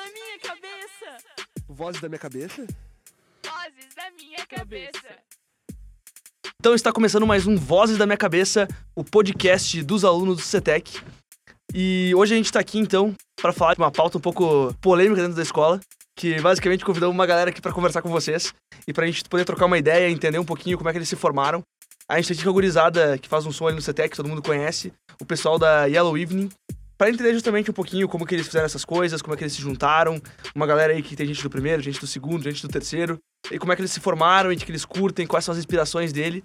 da minha cabeça. Vozes da minha cabeça? Vozes da minha cabeça. Então está começando mais um Vozes da Minha Cabeça, o podcast dos alunos do CETEC. E hoje a gente está aqui então para falar de uma pauta um pouco polêmica dentro da escola, que basicamente convidamos uma galera aqui para conversar com vocês e para a gente poder trocar uma ideia, entender um pouquinho como é que eles se formaram. A gente tem aqui com a gurizada que faz um som ali no CETEC, que todo mundo conhece, o pessoal da Yellow Evening, para entender justamente um pouquinho como que eles fizeram essas coisas, como é que eles se juntaram, uma galera aí que tem gente do primeiro, gente do segundo, gente do terceiro, e como é que eles se formaram, e que eles curtem, quais são as inspirações dele.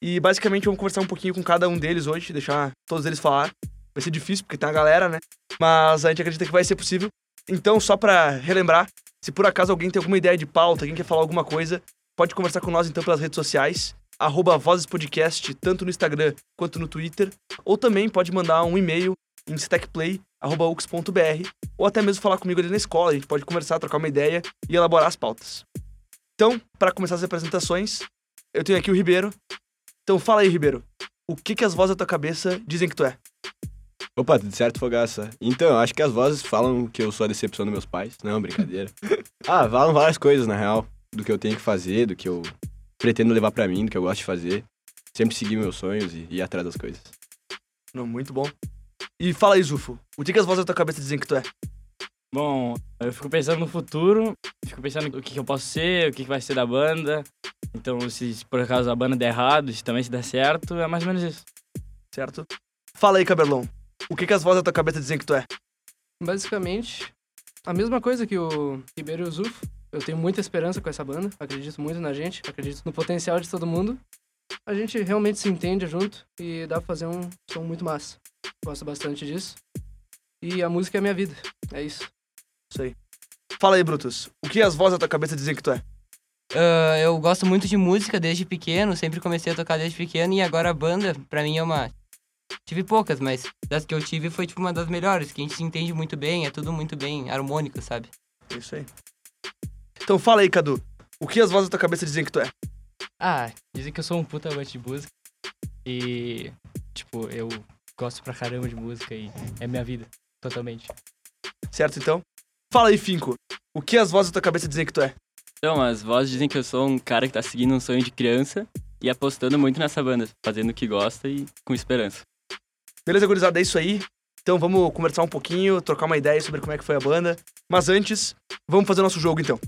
E basicamente vamos conversar um pouquinho com cada um deles hoje, deixar todos eles falar. Vai ser difícil porque tem a galera, né? Mas a gente acredita que vai ser possível. Então, só para relembrar, se por acaso alguém tem alguma ideia de pauta, alguém quer falar alguma coisa, pode conversar com nós então pelas redes sociais, arroba Vozes Podcast, tanto no Instagram quanto no Twitter, ou também pode mandar um e-mail em stecplay.ux.br, ou até mesmo falar comigo ali na escola, a gente pode conversar, trocar uma ideia e elaborar as pautas. Então, para começar as apresentações, eu tenho aqui o Ribeiro. Então fala aí, Ribeiro, o que, que as vozes da tua cabeça dizem que tu é? Opa, tudo certo, Fogaça? Então, eu acho que as vozes falam que eu sou a decepção dos meus pais. Não, brincadeira. ah, falam várias coisas, na real. Do que eu tenho que fazer, do que eu pretendo levar pra mim, do que eu gosto de fazer. Sempre seguir meus sonhos e ir atrás das coisas. Não, muito bom. E fala aí, Zufo, o que, que as vozes da tua cabeça dizem que tu é? Bom, eu fico pensando no futuro, fico pensando o que, que eu posso ser, o que, que vai ser da banda. Então, se, se por acaso a banda der errado, se também se der certo, é mais ou menos isso. Certo? Fala aí, Cabelão, o que, que as vozes da tua cabeça dizem que tu é? Basicamente, a mesma coisa que o Ribeiro e o Zufo. Eu tenho muita esperança com essa banda, acredito muito na gente, acredito no potencial de todo mundo. A gente realmente se entende junto e dá pra fazer um som muito massa. Gosto bastante disso. E a música é a minha vida, é isso. Isso aí. Fala aí, Brutus, o que as vozes da tua cabeça dizem que tu é? Ah, eu gosto muito de música desde pequeno, sempre comecei a tocar desde pequeno e agora a banda, pra mim, é uma. Tive poucas, mas das que eu tive foi tipo uma das melhores, que a gente se entende muito bem, é tudo muito bem harmônico, sabe? Isso aí. Então fala aí, Cadu, o que as vozes da tua cabeça dizem que tu é? Ah, dizem que eu sou um puta amante de música. E, tipo, eu gosto pra caramba de música e é minha vida, totalmente. Certo, então? Fala aí, Finco, o que as vozes da tua cabeça dizem que tu é? Então, as vozes dizem que eu sou um cara que tá seguindo um sonho de criança e apostando muito nessa banda, fazendo o que gosta e com esperança. Beleza, gurizada, é isso aí. Então vamos conversar um pouquinho, trocar uma ideia sobre como é que foi a banda. Mas antes, vamos fazer nosso jogo então.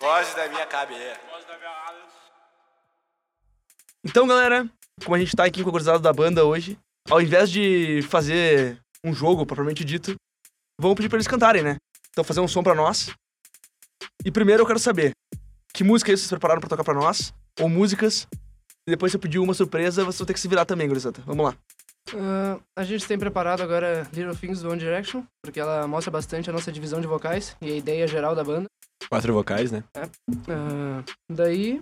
Voz da minha cabeça. Então, galera, como a gente tá aqui com a gurizada da banda hoje, ao invés de fazer um jogo propriamente dito, vamos pedir pra eles cantarem, né? Então fazer um som pra nós. E primeiro eu quero saber, que música aí vocês prepararam pra tocar pra nós? Ou músicas? E depois se eu pedir uma surpresa, vocês vão ter que se virar também, gurizada. Vamos lá. Ah, a gente tem preparado agora Little Things do One Direction, porque ela mostra bastante a nossa divisão de vocais e a ideia geral da banda. Quatro vocais, né? Ah, daí,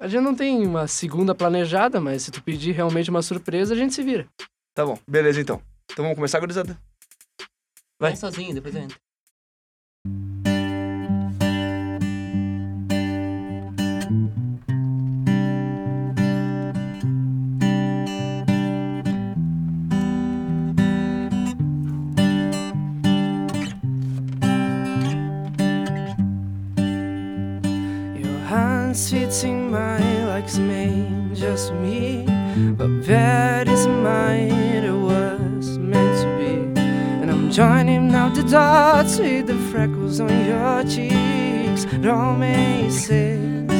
a gente não tem uma segunda planejada, mas se tu pedir realmente uma surpresa, a gente se vira. Tá bom, beleza então. Então vamos começar, gurizada? Vai. Vai sozinho, depois eu entro. It's made just me. But that isn't mine, it was meant to be. And I'm joining now the dots with the freckles on your cheeks. All makes sense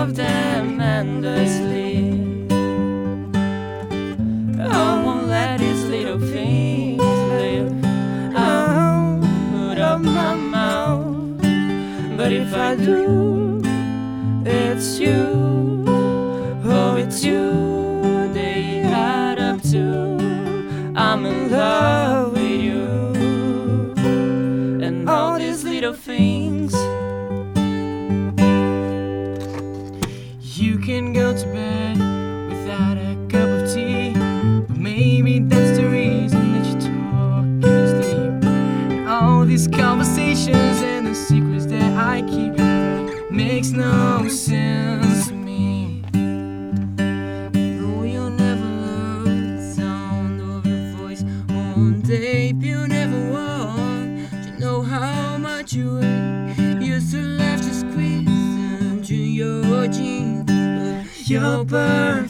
love them endlessly. I won't let these little things live out of my mouth. But if I do, it's you. Oh, it's you they add up to. I'm in love conversations and the secrets that I keep makes no sense to me. No, you'll never love the sound of your voice on tape. You never want to know how much you hate. Used to laugh to squeeze into your jeans, but you're perfect.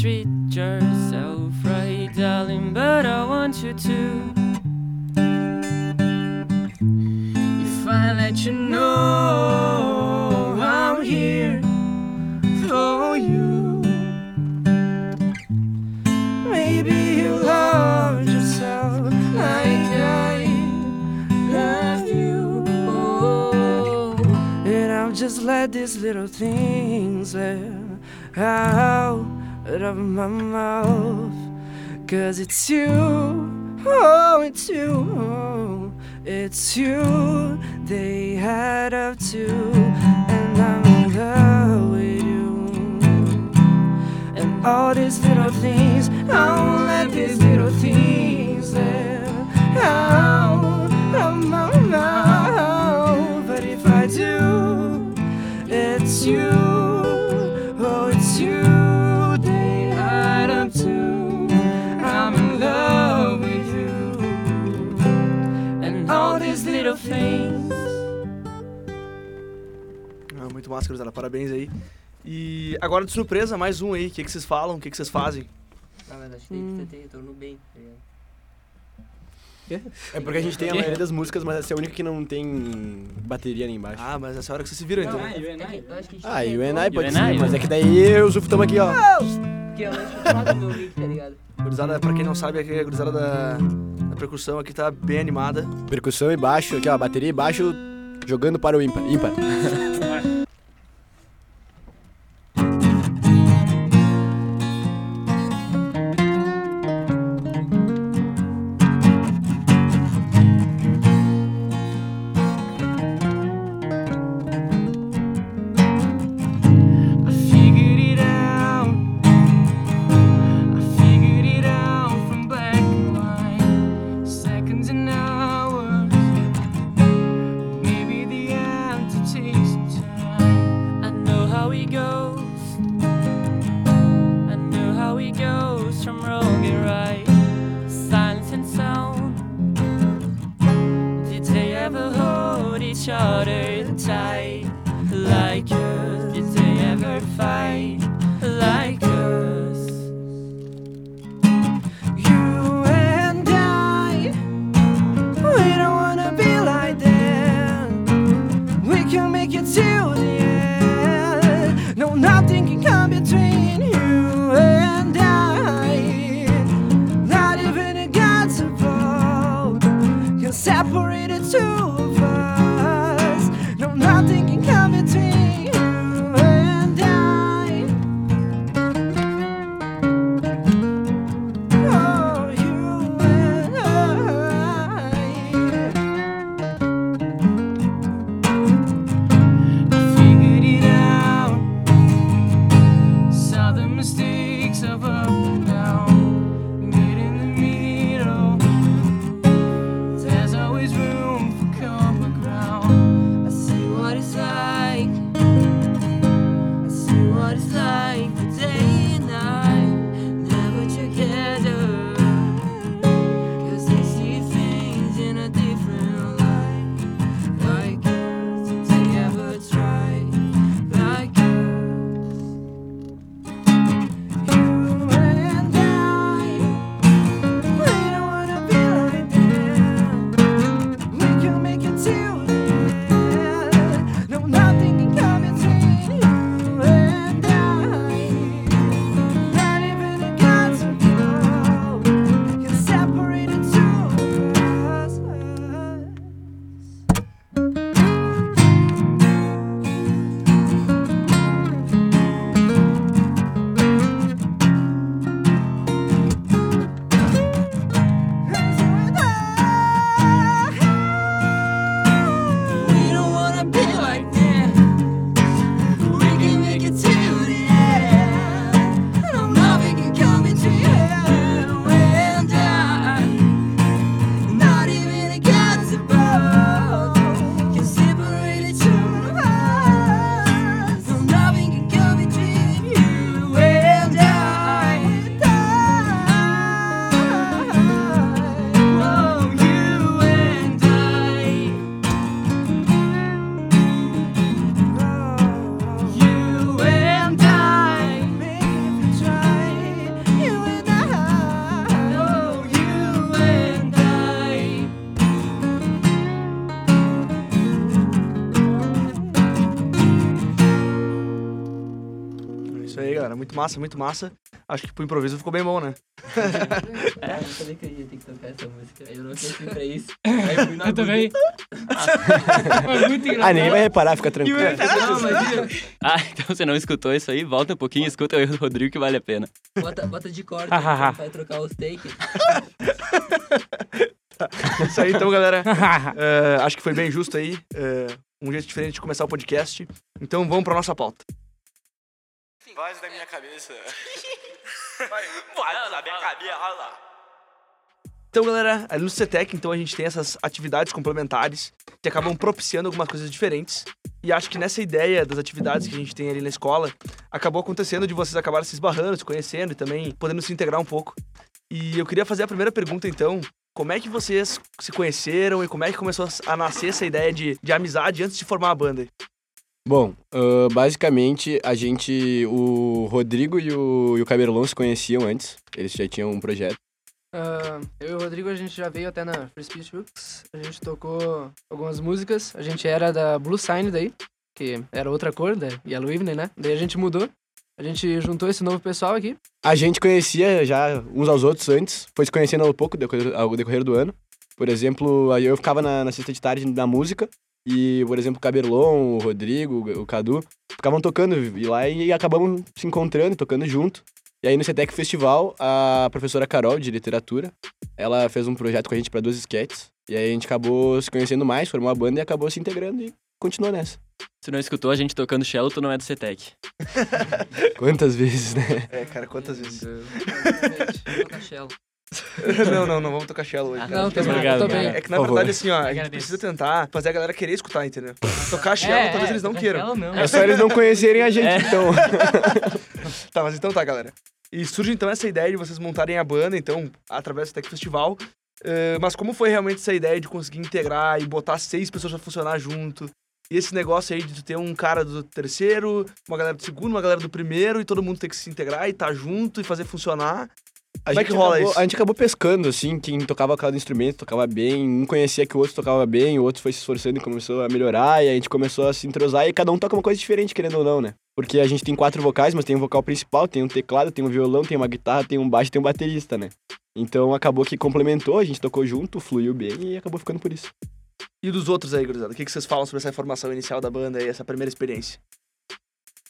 Treat yourself right, darling, but I want you to. If I let you know I'm here for you, maybe you love yourself like I love you. Oh, and I'll just let these little things out of my mouth. Cause it's you, oh, it's you, oh, it's you they had up to, and I'm in love with you. And all these little things, I won't let these little things out of my mouth. But if I do, it's you, Ah, muito massa, gurizada. Parabéns aí. E agora de surpresa, mais um aí. O que, que vocês falam? O que, que vocês fazem? Na verdade, tem que ter retorno bem, tá ligado? É porque a gente tem a maioria das músicas, mas essa é a única que não tem bateria ali embaixo. Ah, mas essa hora que vocês se viram, então. É que eu acho que a gente Ah, e o. Enai pode You ser, mas é que daí eu e o Zufo estamos aqui, ó. Porque eu não meu mic, tá ligado? Gurizada, pra quem não sabe, aqui a gurizada da, da percussão aqui tá bem animada. Percussão e baixo, aqui ó, bateria e baixo jogando para o ímpar. ímpar. massa, muito massa. Acho que pro improviso ficou bem bom, né? É, eu sabia que eu ia ter que tocar essa música. Eu não sei pra isso. Aí fui na Eu também. Foi muito engraçado. Ah, ninguém vai reparar, fica tranquilo. Não, imagina. Ah, então você não escutou isso aí? Volta um pouquinho e escuta o erro do Rodrigo que vale a pena. Bota, bota de corte, né, vai trocar os takes. Isso aí, então, galera. É, acho que foi bem justo aí. é, um jeito diferente de começar o podcast. Então vamos pra nossa pauta. Voz da minha cabeça. Voz da minha cabeça. Então, galera, ali no CETEC, então a gente tem essas atividades complementares que acabam propiciando algumas coisas diferentes. E acho que nessa ideia das atividades que a gente tem ali na escola, acabou acontecendo de vocês acabarem se esbarrando, se conhecendo e também podendo se integrar um pouco. E eu queria fazer a primeira pergunta, então. Como é que vocês se conheceram e como é que começou a nascer essa ideia de, de amizade antes de formar a banda? Bom, ah, basicamente a gente, o Rodrigo e o, e o Caberlon se conheciam antes. Eles já tinham um projeto. Ah, eu e o Rodrigo, a gente já veio até na Free Speech Hooks. A gente tocou algumas músicas. A gente era da Blue Sign daí, que era outra cor, da Yellow Evening, né? Daí a gente mudou. A gente juntou esse novo pessoal aqui. A gente conhecia já uns aos outros antes, foi se conhecendo ao pouco ao decorrer do ano. Por exemplo, aí eu ficava na, na sexta de tarde na música, e, por exemplo, o Caberlon, o Rodrigo, o Cadu, ficavam tocando e lá e acabamos se encontrando, tocando junto. E aí no CETEC Festival, a professora Carol, de literatura, ela fez um projeto com a gente para duas sketches. E aí a gente acabou se conhecendo mais, formou a banda e acabou se integrando e continuou nessa. Se não escutou a gente tocando cello, tu não é do CETEC. Quantas vezes, né? É, cara, quantas vezes? Toca Shell. não, não, não vamos tocar cello hoje. Ah, não, assim, obrigado, tô bem. É que na verdade, assim, ó, a gente precisa tentar fazer a galera querer escutar, entendeu? Tocar cello, talvez eles não queiram. não. É só eles não conhecerem a gente, É. então. Tá, mas então tá, galera. E surge então essa ideia de vocês montarem a banda, então, através do Tech Festival. Eh, mas como foi realmente essa ideia de conseguir integrar e botar seis pessoas pra funcionar junto? E esse negócio aí de tu ter um cara do terceiro, uma galera do segundo, uma galera do primeiro, e todo mundo ter que se integrar e tá junto e fazer funcionar. A Como é gente que rola acabou- isso? A gente acabou pescando, assim, quem tocava cada instrumento tocava bem, um conhecia que o outro tocava bem, o outro foi se esforçando e começou a melhorar, e a gente começou a se entrosar, e cada um toca uma coisa diferente, querendo ou não, né? Porque a gente tem quatro vocais, mas tem um vocal principal, tem um teclado, tem um violão, tem uma guitarra, tem um baixo, tem um baterista, né? Então acabou que complementou, a gente tocou junto, fluiu bem e acabou ficando por isso. E dos outros aí, gurizada? O que, que vocês falam sobre essa formação inicial da banda e essa primeira experiência?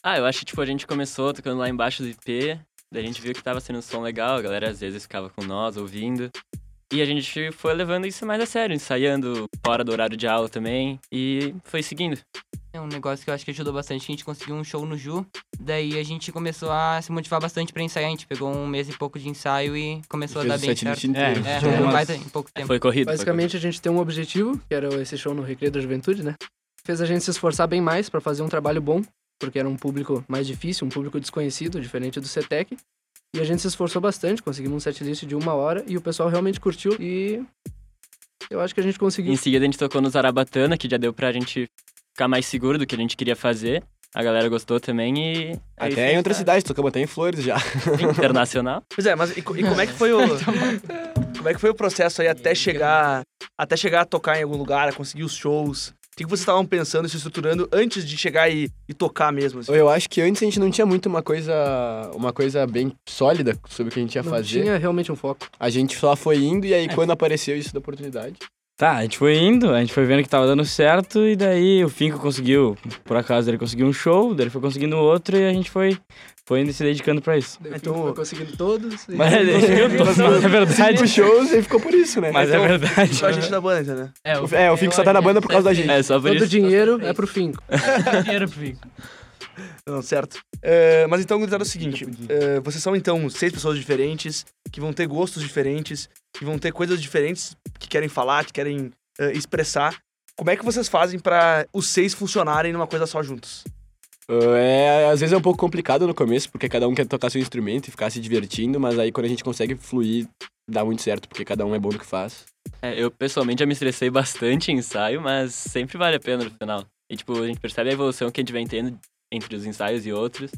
Ah, eu acho que, tipo, a gente começou tocando lá embaixo do IP, daí a gente viu que tava sendo um som legal, a galera às vezes ficava com nós, ouvindo. E a gente foi levando isso mais a sério, ensaiando fora do horário de aula também, e foi seguindo. É um negócio que eu acho que ajudou bastante. A gente conseguiu um show no Ju. Daí a gente começou a se motivar bastante pra ensaiar. A gente pegou um mês e pouco de ensaio e começou a Fez dar o bem certo. inteiro. É, foi um umas- baita em pouco tempo. Foi corrido. foi Basicamente, a gente tem um objetivo, que era esse show no Recreio da Juventude, né? Fez a gente se esforçar bem mais pra fazer um trabalho bom, porque era um público mais difícil, um público desconhecido, diferente do CETEC. E a gente se esforçou bastante, conseguimos um setlist de uma hora e o pessoal realmente curtiu e eu acho que a gente conseguiu. Em seguida a gente tocou no Zarabatana, que já deu pra gente ficar mais seguro do que a gente queria fazer. A galera gostou também e... é Até em outras tá? cidades, tocamos até em Flores já. Internacional. Pois é, mas e, e como é que foi o. como é que foi o processo aí até chegar. Até chegar a tocar em algum lugar, a conseguir os shows? O que, que vocês estavam pensando e se estruturando antes de chegar e, e tocar mesmo? assim? Eu acho que antes a gente não tinha muito uma coisa, uma coisa bem sólida sobre o que a gente ia Não fazer. tinha realmente um foco. A gente só foi indo e aí quando apareceu isso da oportunidade. Tá, a gente foi indo, a gente foi vendo que tava dando certo, e daí o Finco conseguiu, por acaso ele conseguiu um show, daí ele foi conseguindo outro, e a gente foi, foi indo e se dedicando pra isso. O Então- foi conseguindo todos. e- Mas ele conseguiu todos, mas é verdade. Cinco shows e ficou por isso, né? Mas é verdade. Só a gente da banda, entendeu? É, O- É, o Fico só tá na banda por causa da gente. É, só por Todo o isso. dinheiro é pro Finco. dinheiro pro Finco. Não, certo. É, mas então, gurizada, é o seguinte: é, vocês são então seis pessoas diferentes, que vão ter gostos diferentes, que vão ter coisas diferentes que querem falar, que querem é, expressar. Como é que vocês fazem pra os seis funcionarem numa coisa só juntos? É, às vezes é um pouco complicado no começo, porque cada um quer tocar seu instrumento e ficar se divertindo, mas aí quando a gente consegue fluir, dá muito certo, porque cada um é bom no que faz. É, eu pessoalmente já me estressei bastante em ensaio, mas sempre vale a pena no final. E tipo, a gente percebe a evolução que a gente vem tendo entre os ensaios e outros.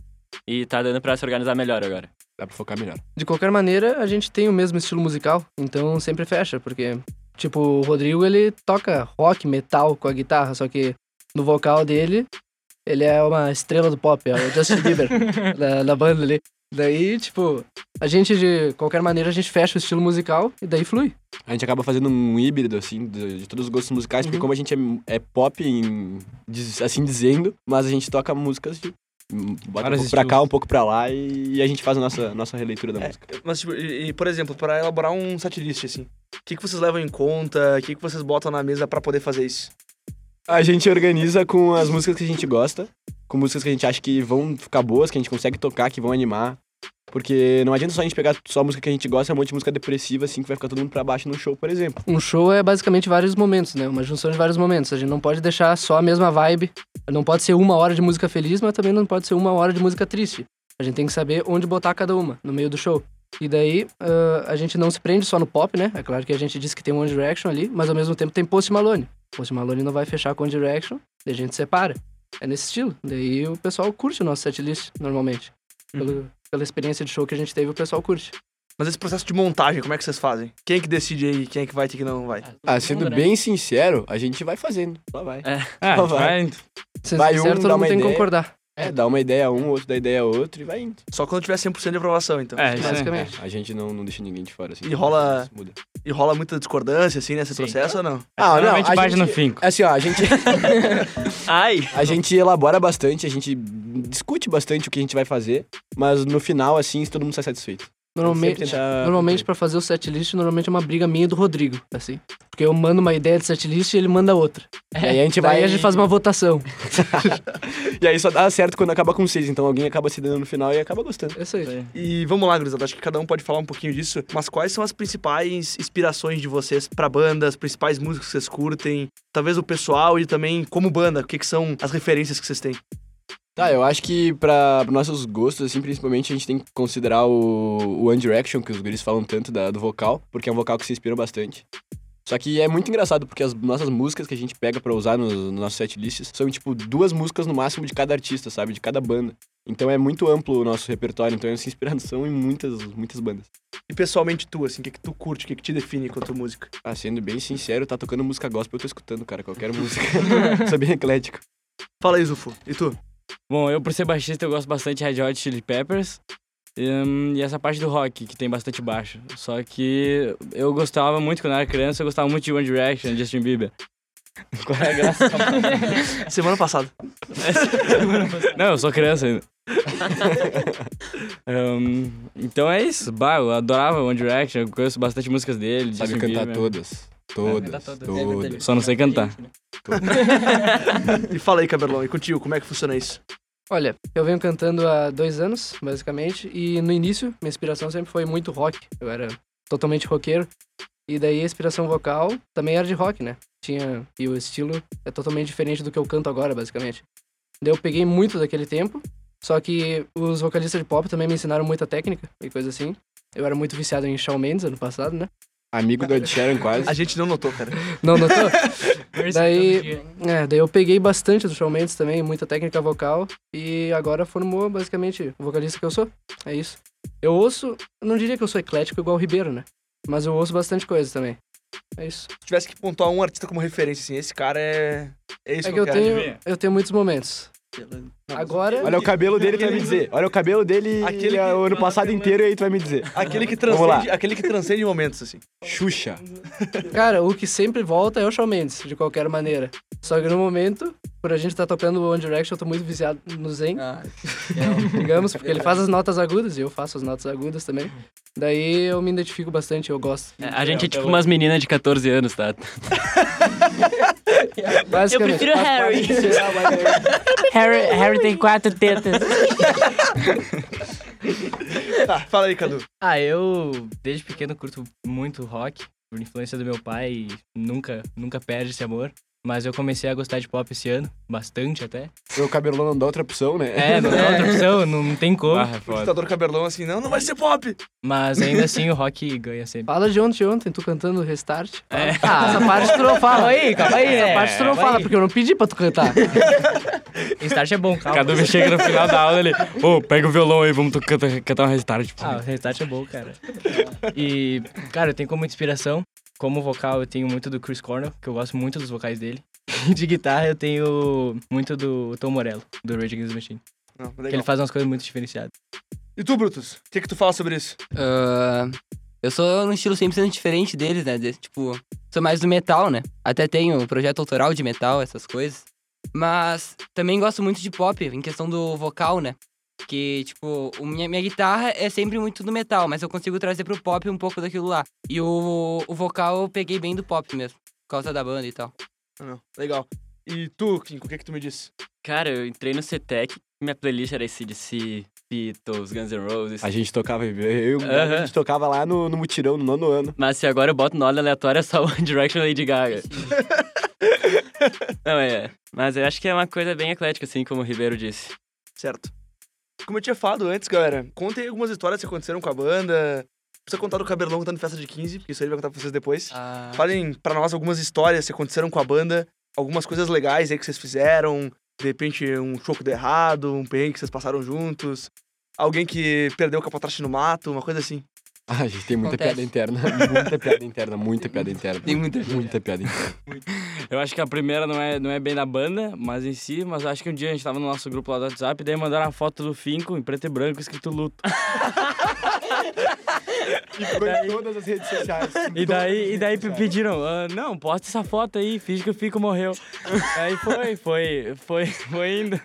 E tá dando pra se organizar melhor agora. Dá pra focar melhor. De qualquer maneira, a gente tem o mesmo estilo musical, então sempre fecha, porque, tipo, o Rodrigo ele toca rock, metal com a guitarra, só que no vocal dele Ele é uma estrela do pop, é o Justin Bieber da, da banda ali. Daí, tipo, a gente, de qualquer maneira, a gente fecha o estilo musical e daí flui. A gente acaba fazendo um híbrido, assim, de, de todos os gostos musicais, porque como a gente é, é pop, em, assim dizendo, mas a gente toca músicas de. Bota um Vários pouco pra cá, um pouco pra lá e, e a gente faz a nossa, nossa releitura da É, música. Mas, tipo, e, e, por exemplo, pra elaborar um setlist, assim, o que, que vocês levam em conta? O que, que vocês botam na mesa pra poder fazer isso? A gente organiza com as músicas que a gente gosta, com músicas que a gente acha que vão ficar boas, que a gente consegue tocar, que vão animar. Porque não adianta só a gente pegar só a música que a gente gosta, é um monte de música depressiva, assim, que vai ficar todo mundo pra baixo no show, por exemplo. Um show é basicamente vários momentos, né? Uma junção de vários momentos. A gente não pode deixar só a mesma vibe. Não pode ser uma hora de música feliz, mas também não pode ser uma hora de música triste. A gente tem que saber onde botar cada uma no meio do show. E daí, ah, a gente não se prende só no pop, né? É claro que a gente disse que tem One Direction ali, mas ao mesmo tempo tem Post Malone. Post Malone não vai fechar com One Direction, daí a gente separa. É nesse estilo. Daí o pessoal curte o nosso setlist, normalmente. Pelo- pela experiência de show que a gente teve, o pessoal curte. Mas esse processo de montagem, como é que vocês fazem? Quem é que decide aí quem é que vai e quem que não vai? Ah, sendo bem sincero, a gente vai fazendo. Lá vai. Ah, Só vai. vai. Sendo Vai sincero, um, todo mundo tem que concordar. É, dá uma ideia a um, outro dá ideia a outro e vai indo. Só quando tiver 100% de aprovação, então. É. Basicamente. A gente não, não deixa ninguém de fora, assim. E rola- Muda. E rola muita discordância, assim, nesse processo ou não? Ah, não, a bate gente, no finco. Assim, ó, a gente, Ai! a gente elabora bastante, a gente discute bastante o que a gente vai fazer, mas no final, assim, todo mundo sai satisfeito. Normalmente, normalmente para fazer o setlist, normalmente é uma briga minha e do Rodrigo, assim. Porque eu mando uma ideia de setlist e ele manda outra. E aí a gente vai... a gente faz uma votação. E aí só dá certo quando acaba com seis, então alguém acaba se dando no final e acaba gostando. É isso aí. E vamos lá, gurizada, acho que cada um pode falar um pouquinho disso, mas quais são as principais inspirações de vocês pra banda, as principais músicas que vocês curtem, talvez o pessoal e também como banda, o que, que são as referências que vocês têm? Tá, eu acho que pra nossos gostos, assim, principalmente, a gente tem que considerar o, o One Direction, que os guris falam tanto da- do vocal, porque é um vocal que se inspira bastante. Só que é muito engraçado, porque as nossas músicas que a gente pega pra usar nos, nos nossos setlists são, tipo, duas músicas no máximo de cada artista, sabe? De cada banda. Então é muito amplo o nosso repertório, então é essa inspiração em muitas, muitas bandas. E pessoalmente tu, assim, o que, que tu curte, o que, que te define quanto música? Ah, sendo bem sincero, tá tocando música gospel, eu tô escutando, cara, qualquer música. Sou bem eclético. Fala aí, Zufo, e tu? Bom, eu por ser baixista, eu gosto bastante de Red Hot Chili Peppers. hum, e essa parte do rock, que tem bastante baixo. Só que eu gostava muito, quando eu era criança, eu gostava muito de One Direction, Justin Bieber. Qual é a graça? Semana passada. Não, eu sou criança ainda. Hum, então é isso. Bah, eu adorava One Direction, eu conheço bastante músicas dele. Sabe Justin cantar Bieber. todas. Todas. cantar todas. todas. Só não sei cantar. E fala aí, Caberlão, e contigo, como é que funciona isso? Olha, eu venho cantando há dois anos, basicamente, e no início, minha inspiração sempre foi muito rock. Eu era totalmente roqueiro. E daí a inspiração vocal também era de rock, né? Tinha. E o estilo é totalmente diferente do que eu canto agora, basicamente. Daí eu peguei muito daquele tempo, só que os vocalistas de pop também me ensinaram muita técnica e coisa assim. Eu era muito viciado em Shawn Mendes ano passado, né? Amigo do Ed Sheeran quase. A gente não notou, cara. Não notou? daí, é, daí eu peguei bastante do Shawn Mendes também, muita técnica vocal, e agora formou basicamente o vocalista que eu sou. É isso. Eu ouço, eu não diria que eu sou eclético igual o Ribeiro, né? Mas eu ouço bastante coisa também. É isso. Se tivesse que pontuar um artista como referência, assim, esse cara é. É isso É que que eu quero. tenho, eu tenho muitos momentos. Agora, Olha o cabelo dele, tu vai me dizer. Olha o cabelo dele Aquele é que- o ano passado inteiro e aí tu vai me dizer. Aquele que Vamos lá. transcende, aquele que transcende momentos, assim. Xuxa. cara, o que sempre volta é o Shawn Mendes, de qualquer maneira. Só que no momento, por a gente estar tocando o One Direction, eu tô muito viciado no Zen. digamos, porque ele faz as notas agudas e eu faço as notas agudas também. Daí eu me identifico bastante, eu gosto. É, A gente é tipo umas meninas de 14 anos, tá? Basicamente. prefiro Harry. Harry. Harry tem quatro tetas. Tá, fala aí, Cadu. Ah, eu desde pequeno curto muito rock, por influência do meu pai, e nunca, nunca perde esse amor. Mas eu comecei a gostar de pop esse ano, bastante até. O cabelo não dá outra opção, né? É, não é outra opção, não tem como. Barra, O foda. ditador Caberlão, assim, não, não vai ser pop. Mas ainda assim o rock ganha sempre. Fala de ontem, ontem, tu cantando Restart. É. Ah, essa parte tu não fala. Calma aí, calma aí, Essa é, parte tu não calma fala, aí. porque eu não pedi pra tu cantar. Start é bom, calma. Cadu me chega no final da aula ele, ô, pega o violão aí, vamos cantar, cantar um restart. Ah, o Restart é bom, cara. E, cara, eu tenho como inspiração, como vocal, eu tenho muito do Chris Cornell, que eu gosto muito dos vocais dele. de guitarra eu tenho muito do Tom Morello, do Rage Against the Machine. Não, Que ele faz umas coisas muito diferenciadas. E tu, Brutus? O que, que tu fala sobre isso? Ah, eu sou num estilo 100% diferente deles, né? de- tipo, sou mais do metal, né? Até tenho um projeto autoral de metal, essas coisas. Mas também gosto muito de pop, em questão do vocal, né? Que, tipo, o minha, minha guitarra é sempre muito do metal, mas eu consigo trazer pro pop um pouco daquilo lá. E o, o vocal eu peguei bem do pop mesmo, por causa da banda e tal. Ah, não. Legal. E tu, Kinko, o que, que tu me disse? Cara, eu entrei no CETEC, minha playlist era ACDC, Beatles, Guns N' Roses. A gente tocava, eu, a Aham. gente tocava lá no, no mutirão, no nono ano. Mas se agora eu boto no ordem aleatória, é só One Direction Lady Gaga. Não, é. Mas eu acho que é uma coisa bem eclética, assim, como o Ribeiro disse. Certo. Como eu tinha falado antes, galera, contem algumas histórias que aconteceram com a banda. Precisa contar do Caberlão cantando festa de 15, porque isso aí ele vai contar pra vocês depois. Ah, Falem pra nós algumas histórias que aconteceram com a banda, algumas coisas legais aí que vocês fizeram, de repente um show que deu errado, um perrengue que vocês passaram juntos, alguém que perdeu o capotraste no mato, uma coisa assim. Ah, a gente tem muita Acontece. piada interna. Muita piada interna, muita piada interna. Tem muita. Muita piada interna. Eu acho que a primeira não é, não é bem da banda, mas em si, mas acho que um dia a gente tava no nosso grupo lá do WhatsApp, e daí mandaram a foto do Finco em preto e branco escrito luto. E ficou em todas as redes sociais. E daí, e daí pediram, "Ah, não, posta essa foto aí, finge que o Fico morreu. aí foi, foi, foi, foi indo.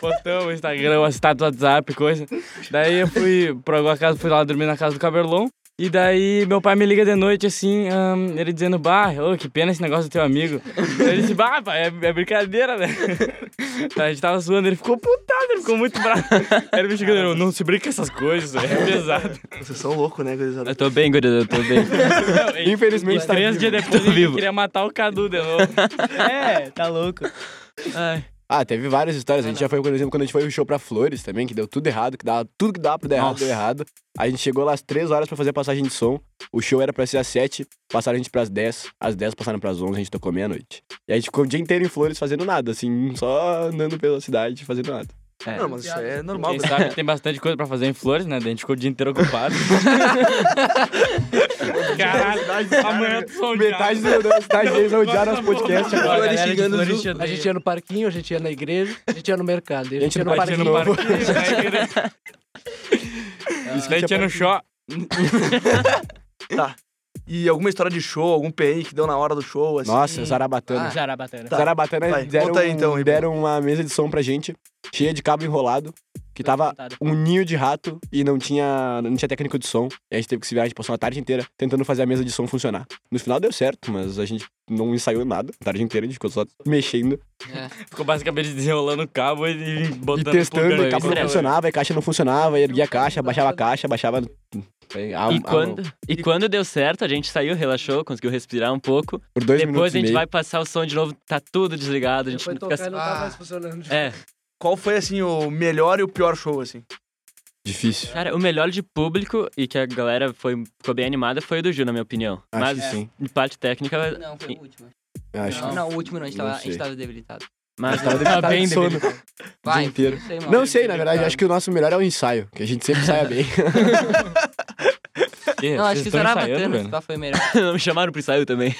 Postamos no Instagram, uma estátua do WhatsApp, coisa. Daí eu fui pra alguma casa, fui lá dormir na casa do Caberlon. E daí meu pai me liga de noite assim, ahn, ele dizendo, bah, ô, que pena esse negócio do teu amigo. ele disse, bah, pai, é, é brincadeira, né? a gente tava zoando, ele ficou putado, ele ficou muito bravo. Aí ele me chegando, "Não, não se brinca com essas coisas, é pesado. Vocês são loucos, né, gurizada? Eu tô bem, gurida, eu tô bem. Infelizmente E tá três vivo. dias depois ele vivo. queria matar o Cadu de novo. É, tá louco. Ai. Ah, teve várias histórias. A gente já foi, por exemplo, quando a gente foi pro show pra Flores também, que deu tudo errado, que dava tudo que dava pra dar errado, Nossa. deu errado. A gente chegou lá às 3 horas pra fazer a passagem de som. O show era pra ser às 7, passaram a gente pras 10. Às 10 passaram pras 11, a gente tocou meia-noite. E a gente ficou o dia inteiro em Flores fazendo nada, assim, só andando pela cidade, fazendo nada. É. Não, mas isso é normal. Quem né? sabe tem bastante coisa pra fazer em Flores, né? A gente ficou o dia inteiro ocupado. Caralho, amanhã tu sou Metade do- da cidade deles odiaram nosso podcast agora. Flores xingando os A gente ia no parquinho, a gente ia na igreja, a gente ia no mercado. A gente, ia no parquinho. parquinho. no parquinho, Isso daí tinha no show. Tá. E alguma história de show, algum perrengue que deu na hora do show, assim. Nossa, Zarabatana. Ah. Zarabatana. Tá. Zarabatana Vai, deram, conta aí, então, deram uma mesa de som pra gente, cheia de cabo enrolado, que tava um ninho de rato e não tinha, não tinha técnico de som. E a gente teve que se virar, a gente passou uma tarde inteira tentando fazer a mesa de som funcionar. No final deu certo, mas a gente não ensaiou nada. A tarde inteira a gente ficou só mexendo Ficou basicamente desenrolando o cabo e botando e testando. E cabo não funcionava, a caixa não funcionava, e erguia a caixa, baixava a caixa, baixava. Foi a- E a- quando, e quando deu certo, a gente saiu, relaxou, conseguiu respirar um pouco. por dois Depois minutos a e gente meio. vai passar o som de novo, tá tudo desligado. A gente Foi fica tocar assim. não tá Ah. mais funcionando. É, Qual foi, assim, o melhor e o pior show, assim? Difícil. cara, o melhor de público e que a galera foi, ficou bem animada foi o do Ju, na minha opinião. Acho Mas que sim. de parte técnica, Não, foi o último. Acho Não, não, o último não, a gente Não tava, a gente tava debilitado. mas Tava Tá debilitado bem sono. debilitado. Vai, inteiro. não sei. Não sei, na verdade, acho que o nosso melhor é o ensaio, que a gente sempre ensaia bem. Que? Não, acho Vocês que o estão ensaiando, esse pá, foi melhor. não me chamaram pro ensaio também.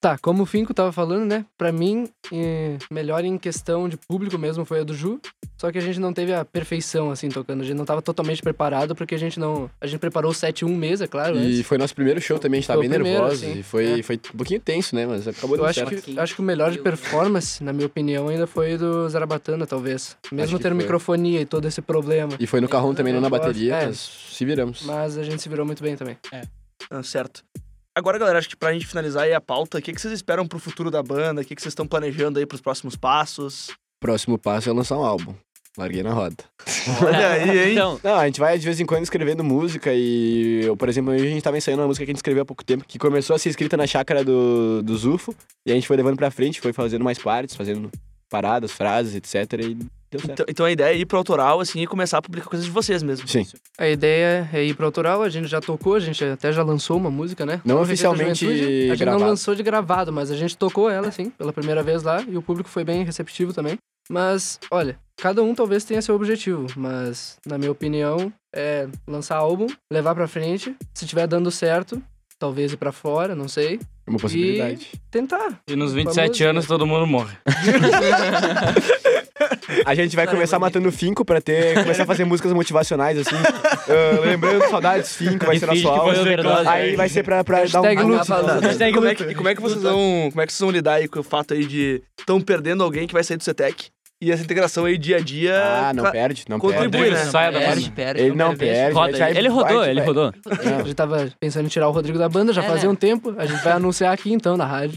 Tá, como o Finco tava falando, né? Pra mim, eh, melhor em questão de público mesmo foi a do Ju. Só que a gente não teve a perfeição, assim, tocando. A gente não tava totalmente preparado, porque a gente não... A gente preparou o set um mês, é claro, E antes. foi nosso primeiro show também, a gente tava Foi bem primeiro, nervoso. assim. E foi, É. foi um pouquinho tenso, né? Mas acabou dando acho certo. que, acho que o melhor de performance, na minha opinião, ainda foi do Zarabatana, talvez. Mesmo tendo foi. microfonia e todo esse problema. E foi no carrão também, não na bateria, é. mas se viramos. Mas a gente se virou muito bem também. Ah, certo. Agora, galera, acho que pra gente finalizar aí a pauta, o que, que vocês esperam pro futuro da banda? O que, que vocês estão planejando aí pros próximos passos? Próximo passo é lançar um álbum. Larguei na roda. Olha aí, hein? Então, Não, a gente vai de vez em quando escrevendo música e, eu, por exemplo, a gente tava ensaiando uma música que a gente escreveu há pouco tempo, que começou a ser escrita na chácara do, do Zufo, e a gente foi levando pra frente, foi fazendo mais partes, fazendo paradas, frases, etc. E deu certo. Então, então a ideia é ir pro autoral, assim, e começar a publicar coisas de vocês mesmo. Sim. A ideia é ir pro autoral, a gente já tocou, a gente até já lançou uma música, né? Não oficialmente. A gente gravado. não lançou de gravado, mas a gente tocou ela, sim, pela primeira vez lá, e o público foi bem receptivo também. Mas, olha, cada um talvez tenha seu objetivo, mas, na minha opinião, é lançar álbum, levar pra frente, se tiver dando certo, talvez ir pra fora, não sei. É uma possibilidade. Tentar. E nos Com a 27 música. anos todo mundo morre. A gente vai começar matando o Finco pra ter, começar a fazer músicas motivacionais, assim. Ah, lembrando, saudades, Finco, vai E ser foi álbum. overdose. Aí vai ser pra, pra dar um luto. E como, é que, e como é que vocês vão. Como é que vocês vão lidar aí com o fato aí de estão perdendo alguém que vai sair do CETEC? E essa integração aí dia a dia. Ah, não perde, não Contribui, perde. né? Saia da Perde, perde. Ele não perde. perde. Ele rodou, vai- ele vai- rodou. A gente tava pensando em tirar o Rodrigo da banda já É, fazia né? um tempo. A gente vai anunciar aqui então na rádio.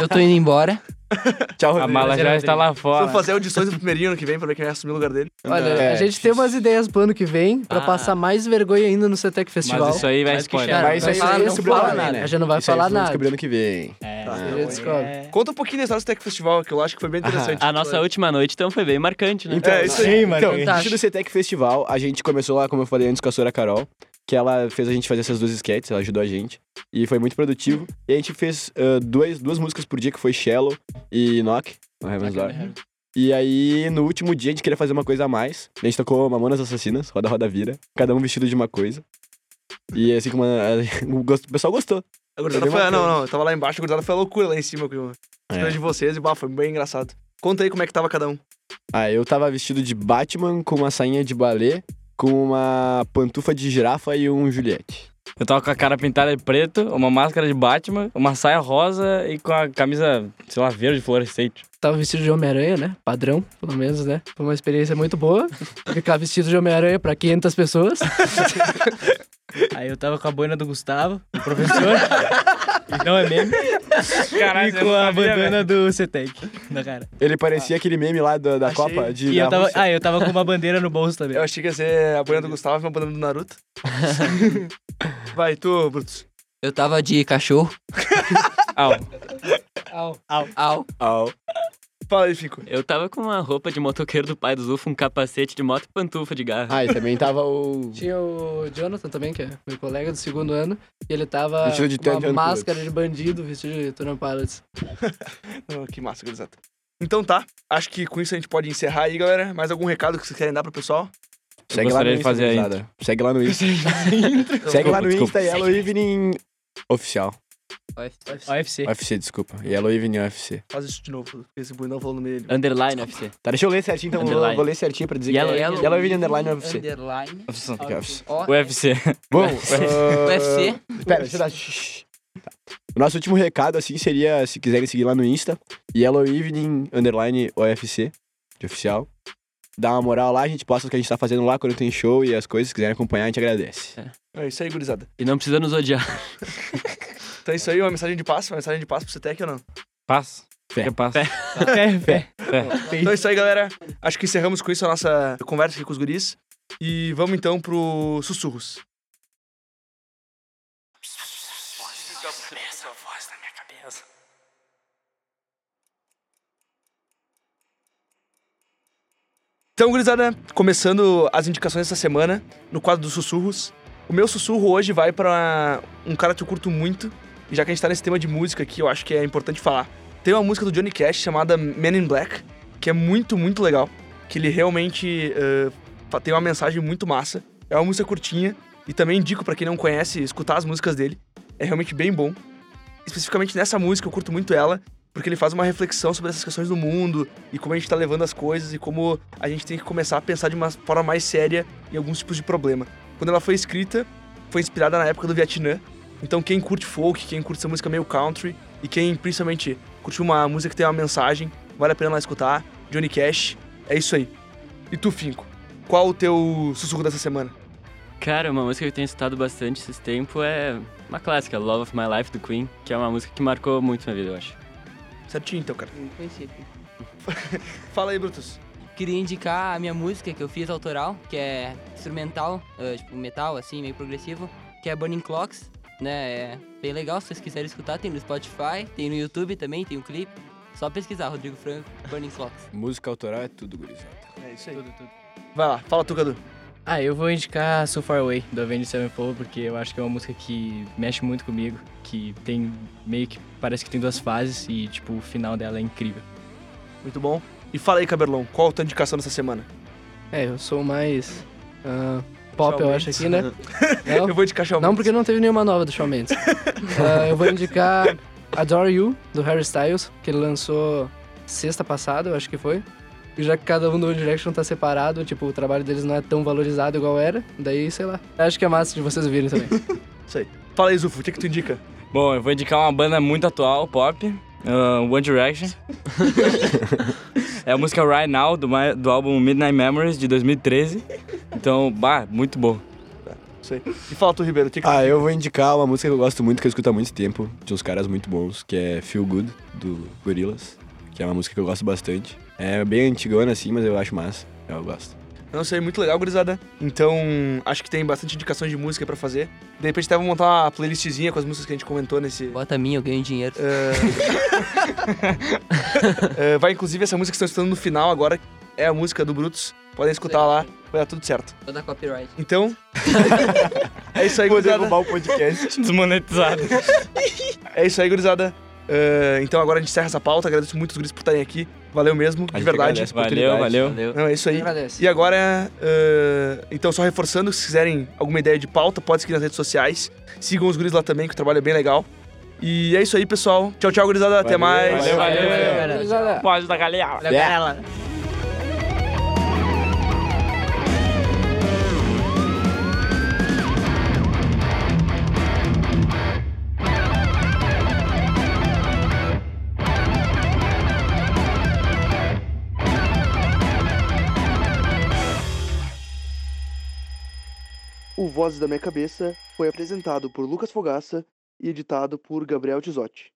Eu tô indo embora. Tchau, A Rodrigo. mala já está lá Vamos fora. fazer audições do primeirinho ano que vem pra ver quem vai assumir o lugar dele. Olha, É, a gente tem umas ideias pro ano que vem pra Ah. passar mais vergonha ainda no CETEC Festival. Mas isso aí vai spoiler. Mas isso aí Não a gente fala- nada. né? A gente não vai Isso aí falar vão nada. descobrir ano que vem. É, A gente descobre. Conta um pouquinho da história do Tech Festival, que eu acho que foi bem interessante. A nossa última noite, então, foi bem marcante, né? Então, É, isso aí. Então, Fantástico. antes do CETEC Festival, a gente começou lá, como eu falei antes, com a Sora Carol, que ela fez a gente fazer essas duas sketches, ela ajudou a gente. E foi muito produtivo. E a gente fez ah, duas, duas músicas por dia, que foi Shallow e Knock, no Heaven's Door. E aí, no último dia, a gente queria fazer uma coisa a mais. A gente tocou Mamonas Assassinas, Roda Roda Vira, cada um vestido de uma coisa. E assim como a- o pessoal gostou. A gurizada Foi Não, não, eu tava lá embaixo, a gurizada foi a loucura lá em cima com É. de vocês e bah, foi bem engraçado. Conta aí como é que tava cada um. Ah, eu tava vestido de Batman com uma sainha de balé, com uma pantufa de girafa e um Juliette. Eu tava com a cara pintada de preto, uma máscara de Batman, uma saia rosa e com a camisa, sei lá, verde fluorescente. Tava vestido de Homem-Aranha, né? Padrão, pelo menos, né? Foi uma experiência muito boa. Ficar vestido de Homem-Aranha pra 500 pessoas. Aí eu tava com a boina do Gustavo, o professor. e não é meme. Caralho, e com não a sabia, bandana do CETEC na cara. Ele parecia aquele meme lá da, da Achei. Copa de E eu da tava, Rússia. ah, eu tava com uma bandeira no bolso também. Eu achei que ia ser a banana do Gustavo e uma banana do Naruto. Vai, tu, Brutus. Eu tava de cachorro. Au. Au. Au. Au. Fala aí, Fico. Eu tava com uma roupa de motoqueiro do pai do Zufo, um capacete de moto e pantufa de garra. Ah, e também tava o. Tinha o Jonathan também, que é meu colega do segundo ano. E ele tava Vestido de com uma máscara Pilots. de bandido, vestido de Turan Pilots. Oh, que massa, gurizada. Então tá, acho que com isso a gente pode encerrar aí, galera. Mais algum recado que vocês querem dar pro pessoal? Segue lá no Insta, fazer a gurizada. Segue lá no Insta. Segue lá no Insta Yellow Evening Oficial. OFC. UFC, desculpa. Yellow Evening UFC. Faz isso de novo, esse bundão falou no meio. Underline UFC. Tá, deixa eu ler certinho, então. Vou, Underline. vou ler certinho pra dizer Yellow- que é Yellow- Yellow Evening Underline UFC. Underline. UFC. UFC. Bom, ah, UFC. Pera, deixa eu dar. Tá. O nosso último recado, assim, seria, se quiserem seguir lá no Insta, Yellow Evening Underline OFC, de oficial. Dá uma moral lá, a gente posta o que a gente tá fazendo lá quando tem show e as coisas. Se quiserem acompanhar, a gente agradece. É isso aí, gurizada. E não precisa nos odiar. Então é isso aí, uma mensagem de paz, uma mensagem de paz pro CETEC ou não? Paz. Fé. Que paz. Fé, fé. Então é isso aí, galera. Acho que encerramos com isso a nossa conversa aqui com os guris. E vamos então pro sussurros. Então, gurizada, começando as indicações dessa semana, no quadro dos sussurros. O meu sussurro hoje vai pra um cara que eu curto muito, e já que a gente tá nesse tema de música aqui, eu acho que é importante falar. Tem uma música do Johnny Cash chamada Men in Black, que é muito, muito legal. Que ele realmente fa- tem uma mensagem muito massa. É uma música curtinha, e também indico pra quem não conhece escutar as músicas dele. É realmente bem bom. Especificamente nessa música, eu curto muito ela, porque ele faz uma reflexão sobre essas questões do mundo e como a gente tá levando as coisas e como a gente tem que começar a pensar de uma forma mais séria em alguns tipos de problema. Quando ela foi escrita, foi inspirada na época do Vietnã. Então quem curte folk, quem curte essa música meio country e quem principalmente curte uma música que tem uma mensagem, vale a pena lá escutar. Johnny Cash, é isso aí. E tu, Finco, qual o teu sussurro dessa semana? Cara, uma música que eu tenho escutado bastante esses tempos é uma clássica, Love of My Life, do Queen, que é uma música que marcou muito minha vida, eu acho. Certinho então, cara. Não conhecia. Fala aí, Brutus. Queria indicar a minha música que eu fiz autoral, que é instrumental, eh, tipo metal, assim, meio progressivo, que é Burning Clocks, né? É bem legal, se vocês quiserem escutar, tem no Spotify, tem no YouTube também, tem um clipe. Só pesquisar, Rodrigo Franco, Burning Clocks. Música autoral é tudo, gurizada. É isso aí. Vai lá, fala tu, Cadu. Ah, eu vou indicar So Far Away, do Avenged Sevenfold, porque eu acho que é uma música que mexe muito comigo, que tem meio que, parece que tem duas fases e, tipo, o final dela é incrível. Muito bom. E fala aí, Caberlon, qual a tua indicação dessa semana? É, eu sou mais. ah, pop, eu acho, aqui, né? Eu Não, vou indicar Shawn não Mendes. porque não teve nenhuma nova do Shawn Mendes. Ah, eu vou indicar Adore You, do Harry Styles, que ele lançou sexta passada, eu acho que foi. E já que cada um do One Direction tá separado, tipo, o trabalho deles não é tão valorizado igual era, daí, sei lá. Acho que é massa de vocês virem também. Isso aí. Fala aí, Zufo, o que, que tu indica? Bom, eu vou indicar uma banda muito atual, pop, uh, One Direction. É a música Right Now, do, do álbum Midnight Memories, de 2013. Então, bah, muito bom. Isso aí. E fala tu, Ribeiro, o que, que Ah, eu vou indicar uma música que eu gosto muito, que eu escuto há muito tempo, de uns caras muito bons, que é Feel Good, do Gorillaz, que é uma música que eu gosto bastante. É bem antigona assim, mas eu acho massa. Eu gosto. Não sei, muito legal, gurizada. Então, acho que tem bastante indicações de música pra fazer. De repente, até vou montar uma playlistzinha com as músicas que a gente comentou nesse. Bota a minha, eu ganho dinheiro. É, vai, inclusive, essa música que estão escutando no final agora é a música do Brutus. Podem escutar lá, vai dar tudo certo. Vou dar copyright. Então, é isso aí, gurizada. o podcast. Desmonetizado. É isso aí, gurizada. É, então, agora a gente encerra essa pauta. Agradeço muito os guris por estarem aqui. Valeu mesmo, de verdade. Valeu, valeu. Valeu. Não, é isso aí. E agora, é, então, só reforçando, se quiserem alguma ideia de pauta, pode seguir nas redes sociais. Sigam os guris lá também, que o trabalho é bem legal. E é isso aí, pessoal. Tchau, tchau, gurizada. Até Valeu, mais. valeu, valeu. galera. Gurizada. Pode da galera. O Vozes da Minha Cabeça foi apresentado por Lucas Fogaça e editado por Gabriel Tizotti.